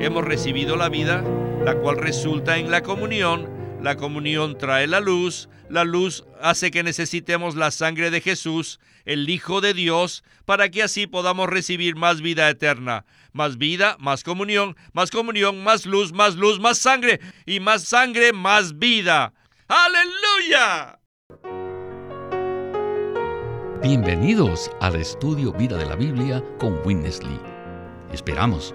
hemos recibido la vida, la cual resulta en la comunión. La comunión trae la luz, la luz hace que necesitemos la sangre de Jesús, el Hijo de Dios, para que así podamos recibir más vida eterna. Más vida, más comunión, más comunión, más luz, más luz, más sangre, y más sangre, más vida. ¡Aleluya! Bienvenidos al estudio Vida de la Biblia con Witness Lee. Esperamos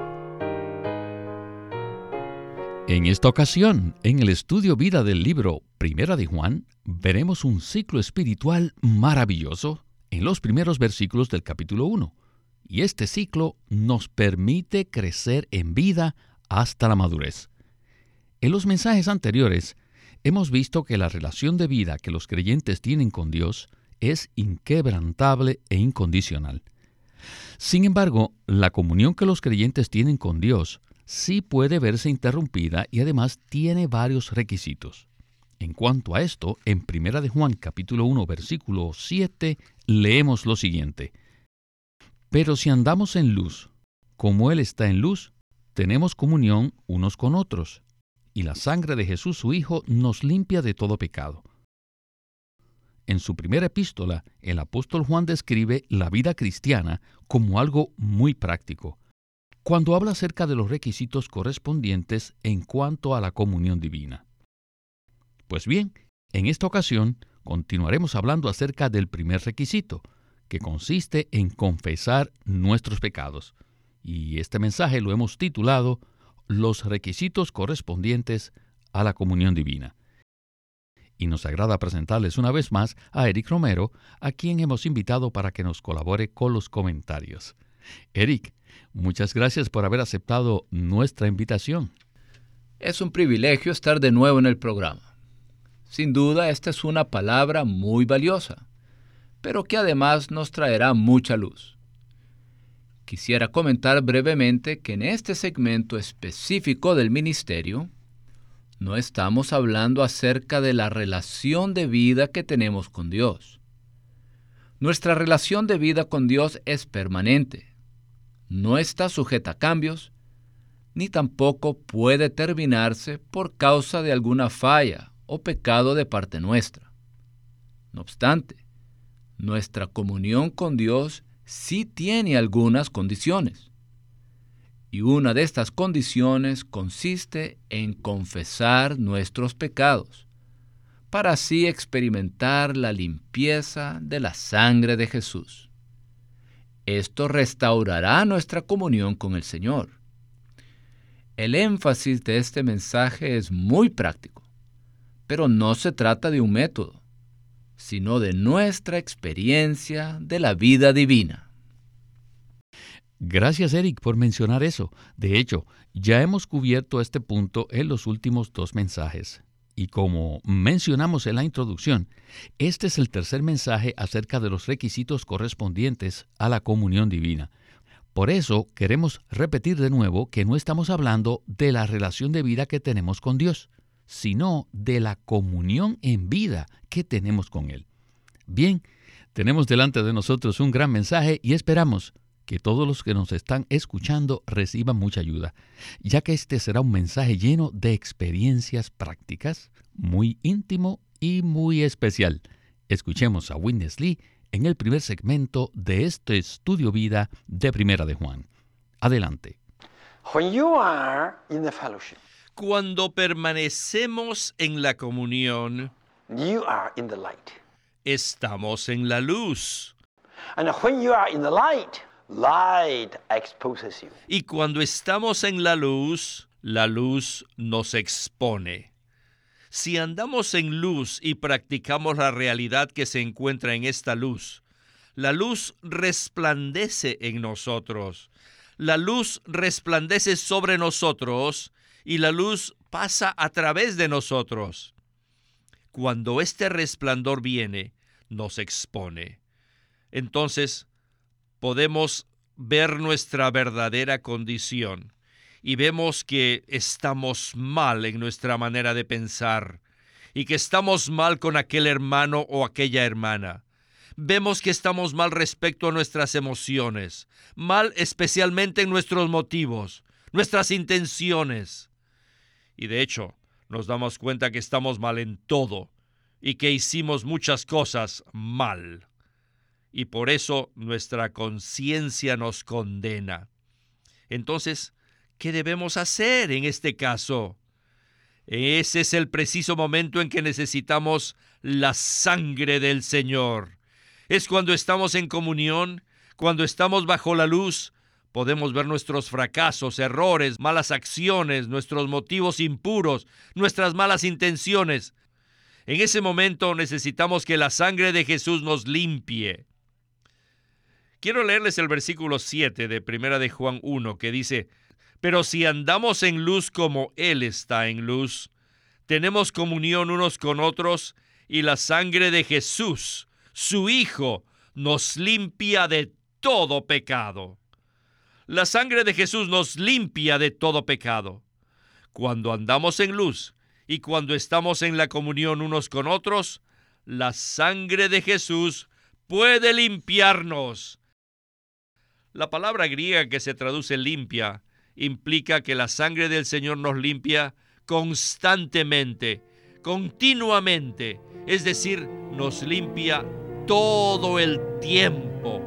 En esta ocasión, en el estudio vida del libro Primera de Juan, veremos un ciclo espiritual maravilloso en los primeros versículos del capítulo 1. Y este ciclo nos permite crecer en vida hasta la madurez. En los mensajes anteriores hemos visto que la relación de vida que los creyentes tienen con Dios es inquebrantable e incondicional. Sin embargo, la comunión que los creyentes tienen con Dios sí puede verse interrumpida y además tiene varios requisitos. En cuanto a esto, en 1 de Juan capítulo 1 versículo 7 leemos lo siguiente. Pero si andamos en luz, como Él está en luz, tenemos comunión unos con otros, y la sangre de Jesús su Hijo nos limpia de todo pecado. En su primera epístola, el apóstol Juan describe la vida cristiana como algo muy práctico, cuando habla acerca de los requisitos correspondientes en cuanto a la comunión divina. Pues bien, en esta ocasión continuaremos hablando acerca del primer requisito, que consiste en confesar nuestros pecados. Y este mensaje lo hemos titulado Los requisitos correspondientes a la comunión divina. Y nos agrada presentarles una vez más a Eric Romero, a quien hemos invitado para que nos colabore con los comentarios. Eric, Muchas gracias por haber aceptado nuestra invitación. Es un privilegio estar de nuevo en el programa. Sin duda, esta es una palabra muy valiosa, pero que además nos traerá mucha luz. Quisiera comentar brevemente que en este segmento específico del ministerio, no estamos hablando acerca de la relación de vida que tenemos con Dios. Nuestra relación de vida con Dios es permanente no está sujeta a cambios, ni tampoco puede terminarse por causa de alguna falla o pecado de parte nuestra. No obstante, nuestra comunión con Dios sí tiene algunas condiciones. Y una de estas condiciones consiste en confesar nuestros pecados, para así experimentar la limpieza de la sangre de Jesús. Esto restaurará nuestra comunión con el Señor. El énfasis de este mensaje es muy práctico, pero no se trata de un método, sino de nuestra experiencia de la vida divina. Gracias Eric por mencionar eso. De hecho, ya hemos cubierto este punto en los últimos dos mensajes. Y como mencionamos en la introducción, este es el tercer mensaje acerca de los requisitos correspondientes a la comunión divina. Por eso queremos repetir de nuevo que no estamos hablando de la relación de vida que tenemos con Dios, sino de la comunión en vida que tenemos con Él. Bien, tenemos delante de nosotros un gran mensaje y esperamos que todos los que nos están escuchando reciban mucha ayuda, ya que este será un mensaje lleno de experiencias prácticas, muy íntimo y muy especial. Escuchemos a Witness Lee en el primer segmento de este estudio vida de Primera de Juan. Adelante. Cuando permanecemos en la comunión, estamos en la luz. And when you are in the light, y cuando estamos en la luz, la luz nos expone. Si andamos en luz y practicamos la realidad que se encuentra en esta luz, la luz resplandece en nosotros. La luz resplandece sobre nosotros y la luz pasa a través de nosotros. Cuando este resplandor viene, nos expone. Entonces podemos ver nuestra verdadera condición y vemos que estamos mal en nuestra manera de pensar y que estamos mal con aquel hermano o aquella hermana. Vemos que estamos mal respecto a nuestras emociones, mal especialmente en nuestros motivos, nuestras intenciones. Y de hecho, nos damos cuenta que estamos mal en todo y que hicimos muchas cosas mal. Y por eso nuestra conciencia nos condena. Entonces, ¿qué debemos hacer en este caso? Ese es el preciso momento en que necesitamos la sangre del Señor. Es cuando estamos en comunión, cuando estamos bajo la luz, podemos ver nuestros fracasos, errores, malas acciones, nuestros motivos impuros, nuestras malas intenciones. En ese momento necesitamos que la sangre de Jesús nos limpie. Quiero leerles el versículo 7 de Primera de Juan 1 que dice, pero si andamos en luz como Él está en luz, tenemos comunión unos con otros y la sangre de Jesús, su Hijo, nos limpia de todo pecado. La sangre de Jesús nos limpia de todo pecado. Cuando andamos en luz y cuando estamos en la comunión unos con otros, la sangre de Jesús puede limpiarnos. La palabra griega que se traduce limpia implica que la sangre del Señor nos limpia constantemente, continuamente, es decir, nos limpia todo el tiempo.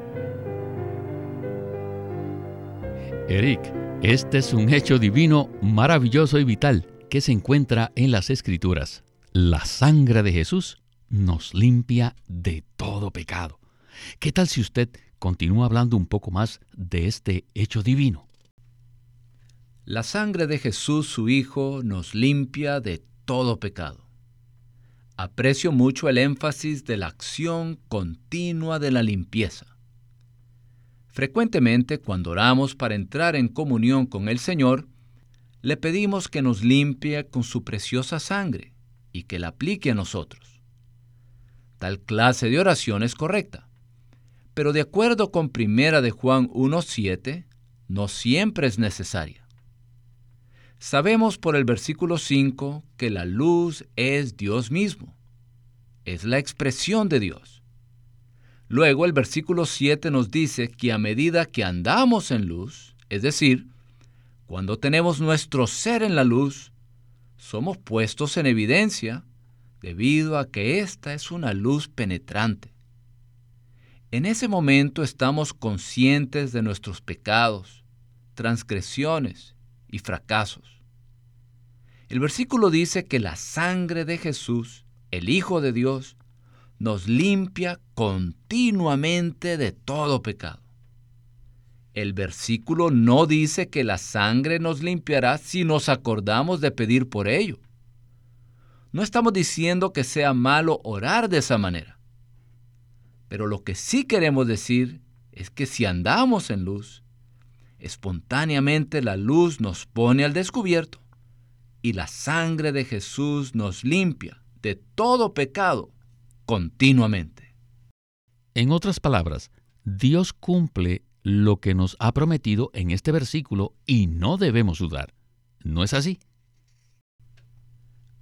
Eric, este es un hecho divino maravilloso y vital que se encuentra en las Escrituras. La sangre de Jesús nos limpia de todo pecado. ¿Qué tal si usted continúa hablando un poco más de este hecho divino? La sangre de Jesús, su Hijo, nos limpia de todo pecado. Aprecio mucho el énfasis de la acción continua de la limpieza. Frecuentemente, cuando oramos para entrar en comunión con el Señor, le pedimos que nos limpie con su preciosa sangre y que la aplique a nosotros. Tal clase de oración es correcta, pero de acuerdo con Primera de Juan 1.7, no siempre es necesaria. Sabemos por el versículo 5 que la luz es Dios mismo, es la expresión de Dios. Luego el versículo 7 nos dice que a medida que andamos en luz, es decir, cuando tenemos nuestro ser en la luz, somos puestos en evidencia debido a que esta es una luz penetrante. En ese momento estamos conscientes de nuestros pecados, transgresiones y fracasos. El versículo dice que la sangre de Jesús, el Hijo de Dios, nos limpia continuamente de todo pecado. El versículo no dice que la sangre nos limpiará si nos acordamos de pedir por ello. No estamos diciendo que sea malo orar de esa manera. Pero lo que sí queremos decir es que si andamos en luz, espontáneamente la luz nos pone al descubierto y la sangre de Jesús nos limpia de todo pecado continuamente. En otras palabras, Dios cumple lo que nos ha prometido en este versículo y no debemos dudar. ¿No es así?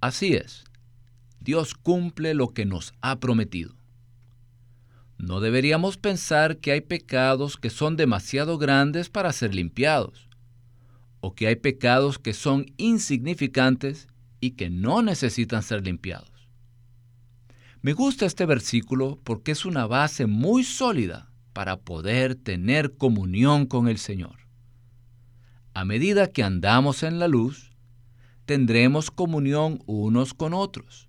Así es. Dios cumple lo que nos ha prometido. No deberíamos pensar que hay pecados que son demasiado grandes para ser limpiados o que hay pecados que son insignificantes y que no necesitan ser limpiados. Me gusta este versículo porque es una base muy sólida para poder tener comunión con el Señor. A medida que andamos en la luz, tendremos comunión unos con otros,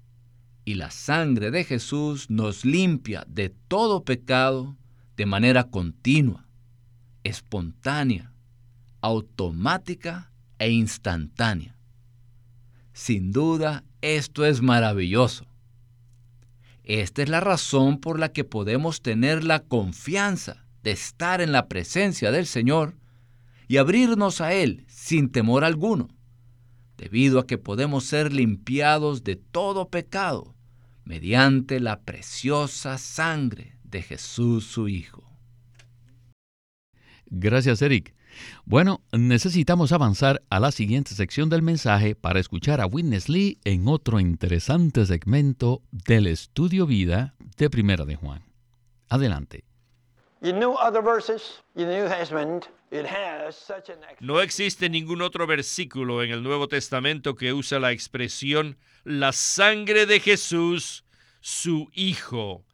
y la sangre de Jesús nos limpia de todo pecado de manera continua, espontánea, automática e instantánea. Sin duda, esto es maravilloso. Esta es la razón por la que podemos tener la confianza de estar en la presencia del Señor y abrirnos a Él sin temor alguno, debido a que podemos ser limpiados de todo pecado mediante la preciosa sangre de Jesús su Hijo. Gracias, Eric. Bueno, necesitamos avanzar a la siguiente sección del mensaje para escuchar a Witness Lee en otro interesante segmento del estudio vida de Primera de Juan. Adelante. No existe ningún otro versículo en el Nuevo Testamento que usa la expresión la sangre de Jesús, su Hijo.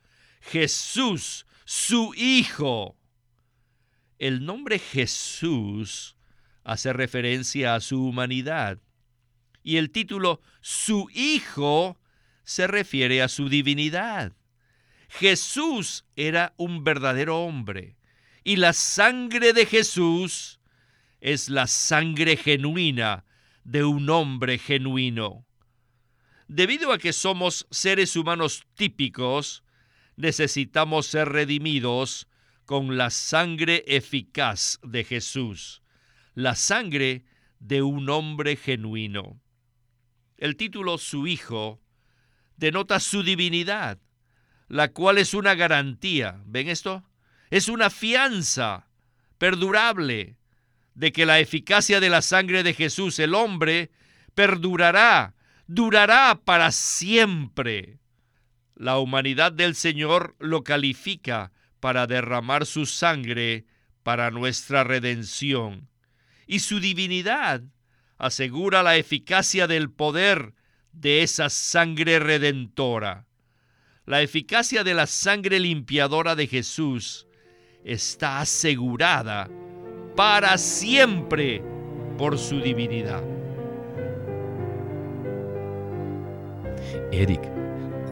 Jesús, su Hijo. El nombre Jesús hace referencia a su humanidad y el título su Hijo se refiere a su divinidad. Jesús era un verdadero hombre y la sangre de Jesús es la sangre genuina de un hombre genuino. Debido a que somos seres humanos típicos, necesitamos ser redimidos con la sangre eficaz de Jesús, la sangre de un hombre genuino. El título Su Hijo denota su divinidad, la cual es una garantía, ¿ven esto? Es una fianza perdurable de que la eficacia de la sangre de Jesús, el hombre, perdurará, durará para siempre. La humanidad del Señor lo califica para derramar su sangre para nuestra redención. Y su divinidad asegura la eficacia del poder de esa sangre redentora. La eficacia de la sangre limpiadora de Jesús está asegurada para siempre por su divinidad. Eric,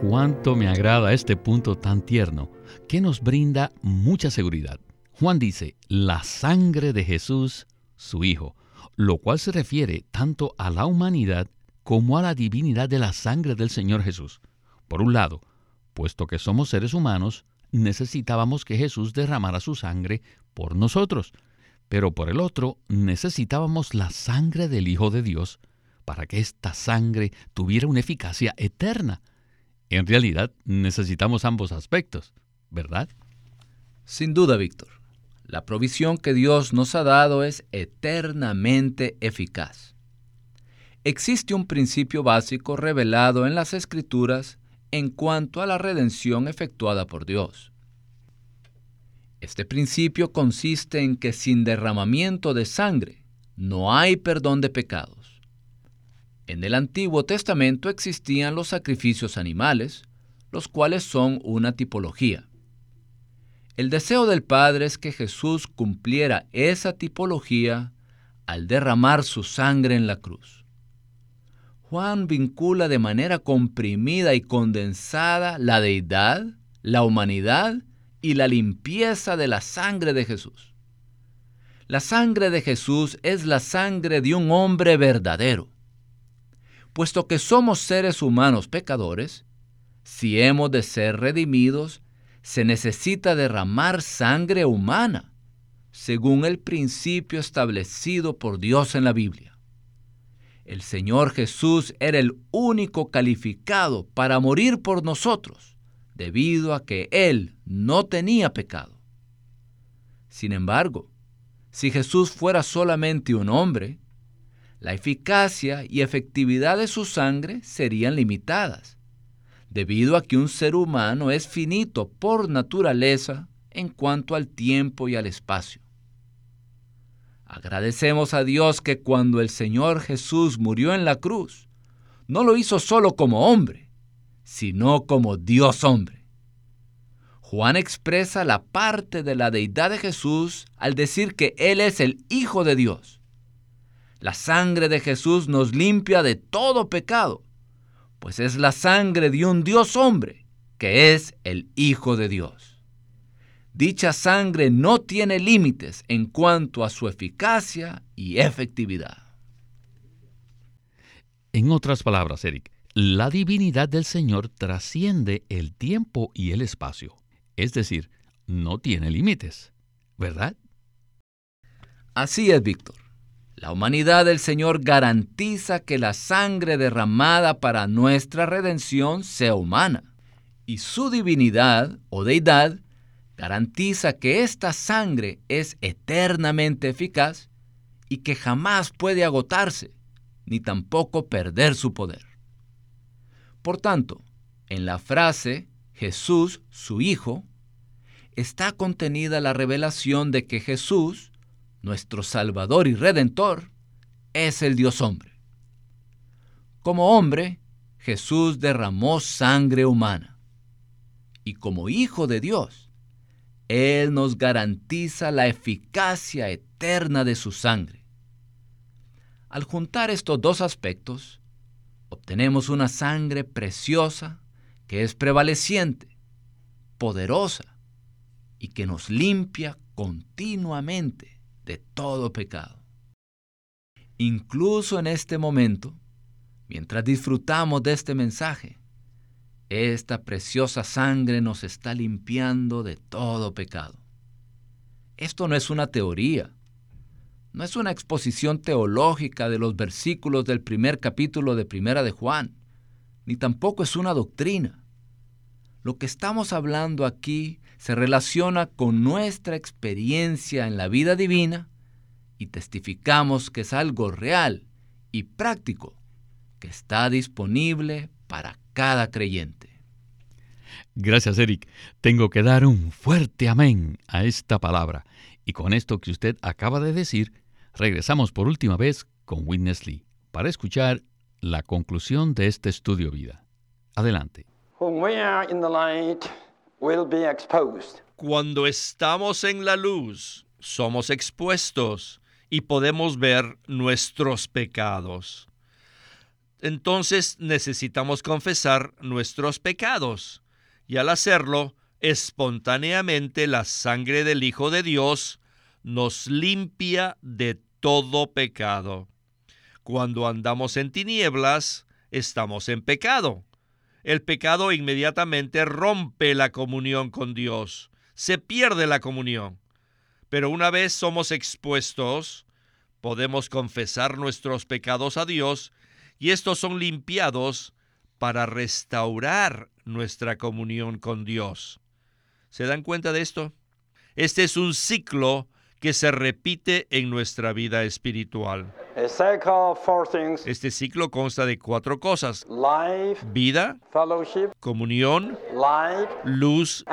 cuánto me agrada este punto tan tierno que nos brinda mucha seguridad. Juan dice, la sangre de Jesús, su Hijo, lo cual se refiere tanto a la humanidad como a la divinidad de la sangre del Señor Jesús. Por un lado, puesto que somos seres humanos, necesitábamos que Jesús derramara su sangre por nosotros, pero por el otro, necesitábamos la sangre del Hijo de Dios para que esta sangre tuviera una eficacia eterna. En realidad, necesitamos ambos aspectos. ¿verdad? Sin duda, Víctor. La provisión que Dios nos ha dado es eternamente eficaz. Existe un principio básico revelado en las Escrituras en cuanto a la redención efectuada por Dios. Este principio consiste en que sin derramamiento de sangre no hay perdón de pecados. En el Antiguo Testamento existían los sacrificios animales, los cuales son una tipología. El deseo del Padre es que Jesús cumpliera esa tipología al derramar su sangre en la cruz. Juan vincula de manera comprimida y condensada la deidad, la humanidad y la limpieza de la sangre de Jesús. La sangre de Jesús es la sangre de un hombre verdadero. Puesto que somos seres humanos pecadores, si hemos de ser redimidos, se necesita derramar sangre humana, según el principio establecido por Dios en la Biblia. El Señor Jesús era el único calificado para morir por nosotros, debido a que Él no tenía pecado. Sin embargo, si Jesús fuera solamente un hombre, la eficacia y efectividad de su sangre serían limitadas debido a que un ser humano es finito por naturaleza en cuanto al tiempo y al espacio. Agradecemos a Dios que cuando el Señor Jesús murió en la cruz, no lo hizo solo como hombre, sino como Dios hombre. Juan expresa la parte de la deidad de Jesús al decir que Él es el Hijo de Dios. La sangre de Jesús nos limpia de todo pecado pues es la sangre de un Dios hombre, que es el Hijo de Dios. Dicha sangre no tiene límites en cuanto a su eficacia y efectividad. En otras palabras, Eric, la divinidad del Señor trasciende el tiempo y el espacio, es decir, no tiene límites, ¿verdad? Así es, Víctor. La humanidad del Señor garantiza que la sangre derramada para nuestra redención sea humana, y su divinidad o deidad garantiza que esta sangre es eternamente eficaz y que jamás puede agotarse, ni tampoco perder su poder. Por tanto, en la frase Jesús, su Hijo, está contenida la revelación de que Jesús, nuestro Salvador y Redentor, es el Dios hombre. Como hombre, Jesús derramó sangre humana. Y como Hijo de Dios, Él nos garantiza la eficacia eterna de su sangre. Al juntar estos dos aspectos, obtenemos una sangre preciosa que es prevaleciente, poderosa y que nos limpia continuamente de todo pecado. Incluso en este momento, mientras disfrutamos de este mensaje, esta preciosa sangre nos está limpiando de todo pecado. Esto no es una teoría, no es una exposición teológica de los versículos del primer capítulo de Primera de Juan, ni tampoco es una doctrina. Lo que estamos hablando aquí se relaciona con nuestra experiencia en la vida divina y testificamos que es algo real y práctico que está disponible para cada creyente. Gracias, Eric. Tengo que dar un fuerte amén a esta palabra. Y con esto que usted acaba de decir, regresamos por última vez con Witness Lee para escuchar la conclusión de este estudio vida. Adelante. Cuando estamos en la luz, somos expuestos y podemos ver nuestros pecados. Entonces necesitamos confesar nuestros pecados y al hacerlo, espontáneamente la sangre del Hijo de Dios nos limpia de todo pecado. Cuando andamos en tinieblas, estamos en pecado. El pecado inmediatamente rompe la comunión con Dios. Se pierde la comunión. Pero una vez somos expuestos, podemos confesar nuestros pecados a Dios y estos son limpiados para restaurar nuestra comunión con Dios. ¿Se dan cuenta de esto? Este es un ciclo que se repite en nuestra vida espiritual. Este ciclo consta de cuatro cosas. vida, comunión, luz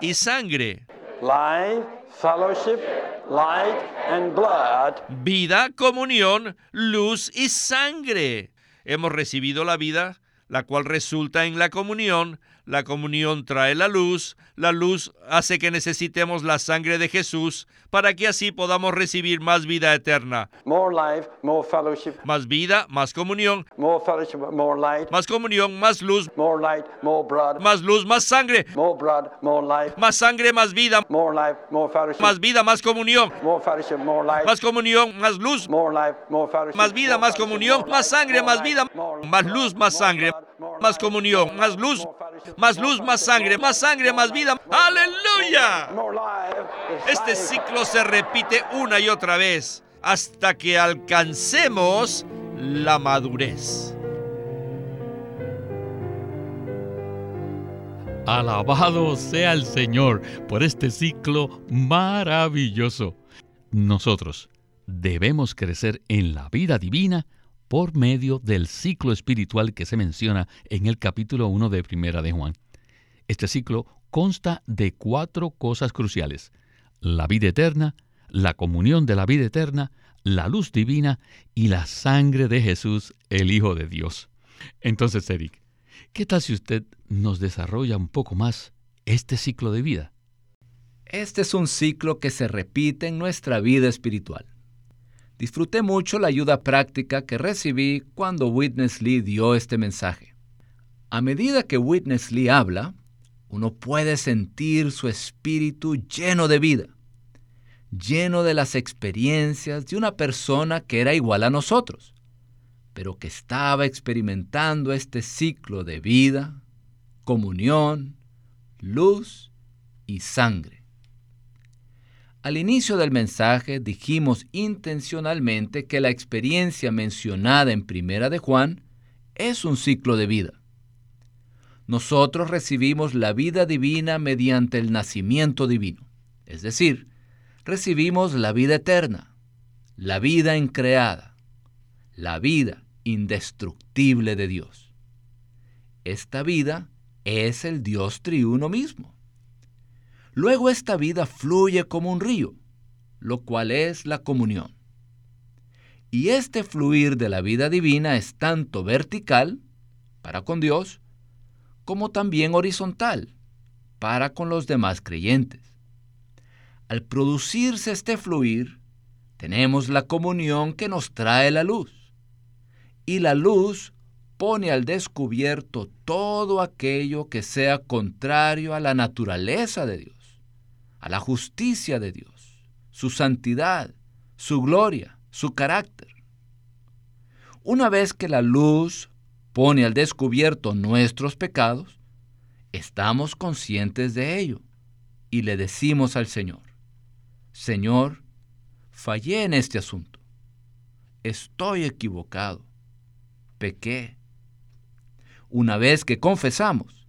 y sangre. Vida, comunión, luz y sangre. Hemos recibido la vida, la cual resulta en la comunión, la comunión trae la luz, la luz hace que necesitemos la sangre de Jesús para que así podamos recibir más vida eterna. Más vida, más comunión. Más comunión, más luz. Más luz, más sangre. Más sangre, más vida. Más vida, más comunión. Más comunión, más luz. Más vida, más comunión. Más sangre, más vida. Más luz, más sangre. Más comunión, más luz más luz, más sangre, más sangre, más vida. Aleluya. Este ciclo se repite una y otra vez hasta que alcancemos la madurez. Alabado sea el Señor por este ciclo maravilloso. Nosotros debemos crecer en la vida divina por medio del ciclo espiritual que se menciona en el capítulo 1 de Primera de Juan. Este ciclo consta de cuatro cosas cruciales: la vida eterna, la comunión de la vida eterna, la luz divina y la sangre de Jesús, el Hijo de Dios. Entonces, Eric, ¿qué tal si usted nos desarrolla un poco más este ciclo de vida? Este es un ciclo que se repite en nuestra vida espiritual. Disfruté mucho la ayuda práctica que recibí cuando Witness Lee dio este mensaje. A medida que Witness Lee habla, uno puede sentir su espíritu lleno de vida, lleno de las experiencias de una persona que era igual a nosotros, pero que estaba experimentando este ciclo de vida, comunión, luz y sangre. Al inicio del mensaje dijimos intencionalmente que la experiencia mencionada en Primera de Juan es un ciclo de vida. Nosotros recibimos la vida divina mediante el nacimiento divino, es decir, recibimos la vida eterna, la vida increada, la vida indestructible de Dios. Esta vida es el Dios triuno mismo. Luego esta vida fluye como un río, lo cual es la comunión. Y este fluir de la vida divina es tanto vertical, para con Dios, como también horizontal, para con los demás creyentes. Al producirse este fluir, tenemos la comunión que nos trae la luz. Y la luz pone al descubierto todo aquello que sea contrario a la naturaleza de Dios a la justicia de Dios, su santidad, su gloria, su carácter. Una vez que la luz pone al descubierto nuestros pecados, estamos conscientes de ello y le decimos al Señor, Señor, fallé en este asunto, estoy equivocado, pequé. Una vez que confesamos,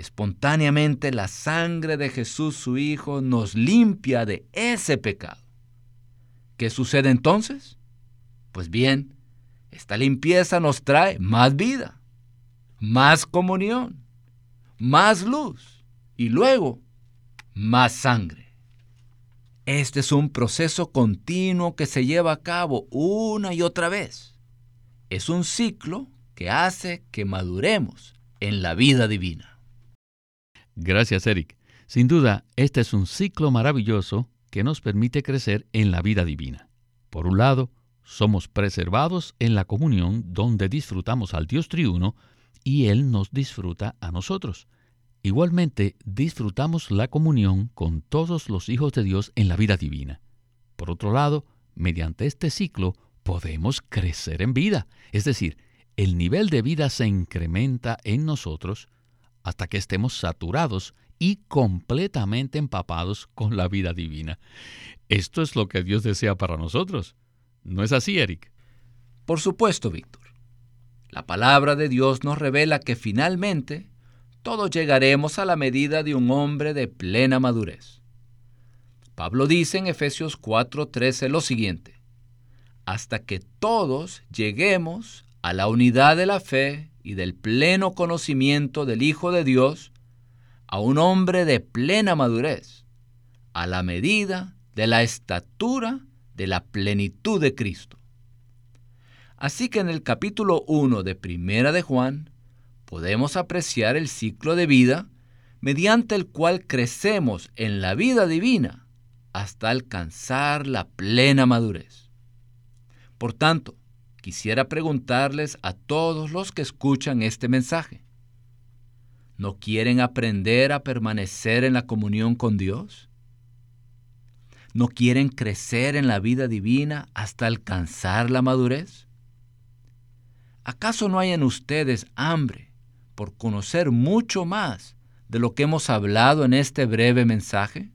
espontáneamente la sangre de Jesús su Hijo nos limpia de ese pecado. ¿Qué sucede entonces? Pues bien, esta limpieza nos trae más vida, más comunión, más luz y luego más sangre. Este es un proceso continuo que se lleva a cabo una y otra vez. Es un ciclo que hace que maduremos en la vida divina. Gracias, Eric. Sin duda, este es un ciclo maravilloso que nos permite crecer en la vida divina. Por un lado, somos preservados en la comunión donde disfrutamos al Dios triuno y Él nos disfruta a nosotros. Igualmente, disfrutamos la comunión con todos los hijos de Dios en la vida divina. Por otro lado, mediante este ciclo podemos crecer en vida, es decir, el nivel de vida se incrementa en nosotros hasta que estemos saturados y completamente empapados con la vida divina. Esto es lo que Dios desea para nosotros. ¿No es así, Eric? Por supuesto, Víctor. La palabra de Dios nos revela que finalmente todos llegaremos a la medida de un hombre de plena madurez. Pablo dice en Efesios 4:13 lo siguiente, hasta que todos lleguemos a la unidad de la fe y del pleno conocimiento del Hijo de Dios a un hombre de plena madurez, a la medida de la estatura de la plenitud de Cristo. Así que en el capítulo 1 de Primera de Juan podemos apreciar el ciclo de vida mediante el cual crecemos en la vida divina hasta alcanzar la plena madurez. Por tanto, quisiera preguntarles a todos los que escuchan este mensaje. ¿No quieren aprender a permanecer en la comunión con Dios? ¿No quieren crecer en la vida divina hasta alcanzar la madurez? ¿Acaso no hay en ustedes hambre por conocer mucho más de lo que hemos hablado en este breve mensaje?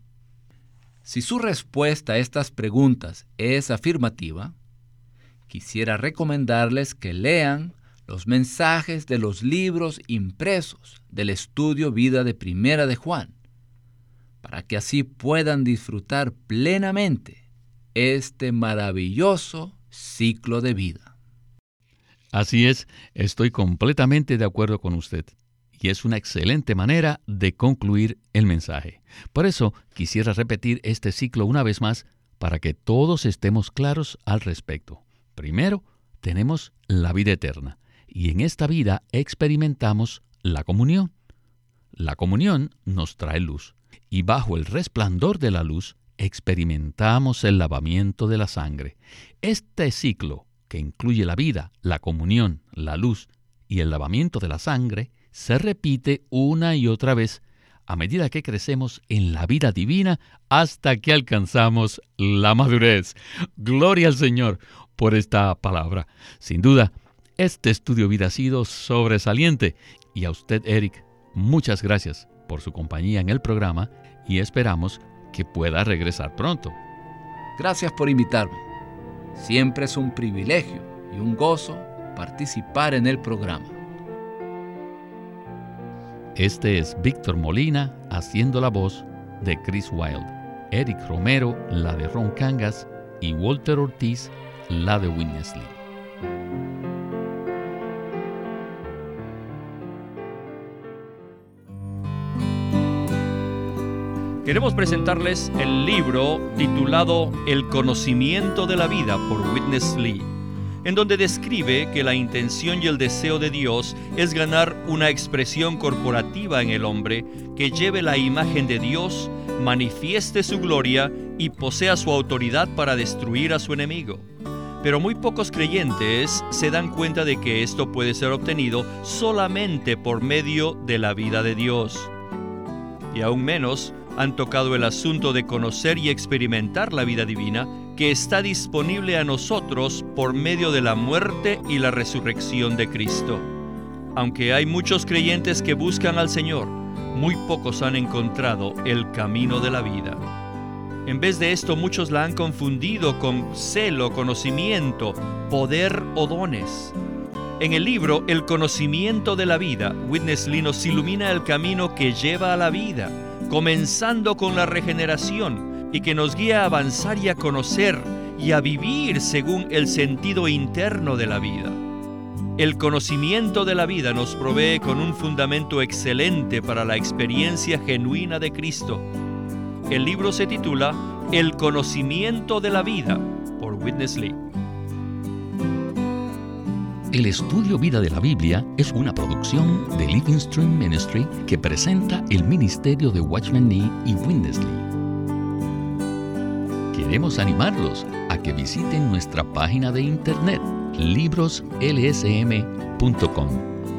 Si su respuesta a estas preguntas es afirmativa, quisiera recomendarles que lean los mensajes de los libros impresos del estudio Vida de Primera de Juan, para que así puedan disfrutar plenamente este maravilloso ciclo de vida. Así es, estoy completamente de acuerdo con usted, y es una excelente manera de concluir el mensaje. Por eso quisiera repetir este ciclo una vez más para que todos estemos claros al respecto. Primero, tenemos la vida eterna, y en esta vida experimentamos la comunión. La comunión nos trae luz, y bajo el resplandor de la luz experimentamos el lavamiento de la sangre. Este ciclo, que incluye la vida, la comunión, la luz y el lavamiento de la sangre, se repite una y otra vez a medida que crecemos en la vida divina hasta que alcanzamos la madurez. Gloria al Señor por esta palabra. Sin duda, este estudio vida ha sido sobresaliente y a usted, Eric, muchas gracias por su compañía en el programa y esperamos que pueda regresar pronto. Gracias por invitarme. Siempre es un privilegio y un gozo participar en el programa. Este es Víctor Molina haciendo la voz de Chris Wilde, Eric Romero la de Ron Cangas y Walter Ortiz la de Winnesley. Queremos presentarles el libro titulado El conocimiento de la vida por Witness Lee, en donde describe que la intención y el deseo de Dios es ganar una expresión corporativa en el hombre que lleve la imagen de Dios, manifieste su gloria y posea su autoridad para destruir a su enemigo. Pero muy pocos creyentes se dan cuenta de que esto puede ser obtenido solamente por medio de la vida de Dios. Y aún menos han tocado el asunto de conocer y experimentar la vida divina que está disponible a nosotros por medio de la muerte y la resurrección de Cristo. Aunque hay muchos creyentes que buscan al Señor, muy pocos han encontrado el camino de la vida. En vez de esto, muchos la han confundido con celo, conocimiento, poder o dones. En el libro El conocimiento de la vida, Witness Lee nos ilumina el camino que lleva a la vida comenzando con la regeneración y que nos guía a avanzar y a conocer y a vivir según el sentido interno de la vida. El conocimiento de la vida nos provee con un fundamento excelente para la experiencia genuina de Cristo. El libro se titula El conocimiento de la vida por Witness Lee. El estudio Vida de la Biblia es una producción de Living Stream Ministry que presenta el ministerio de Watchman Nee y Windesley. Queremos animarlos a que visiten nuestra página de internet libroslsm.com.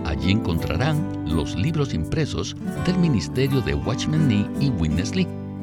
Allí encontrarán los libros impresos del ministerio de Watchman Nee y Witness Lee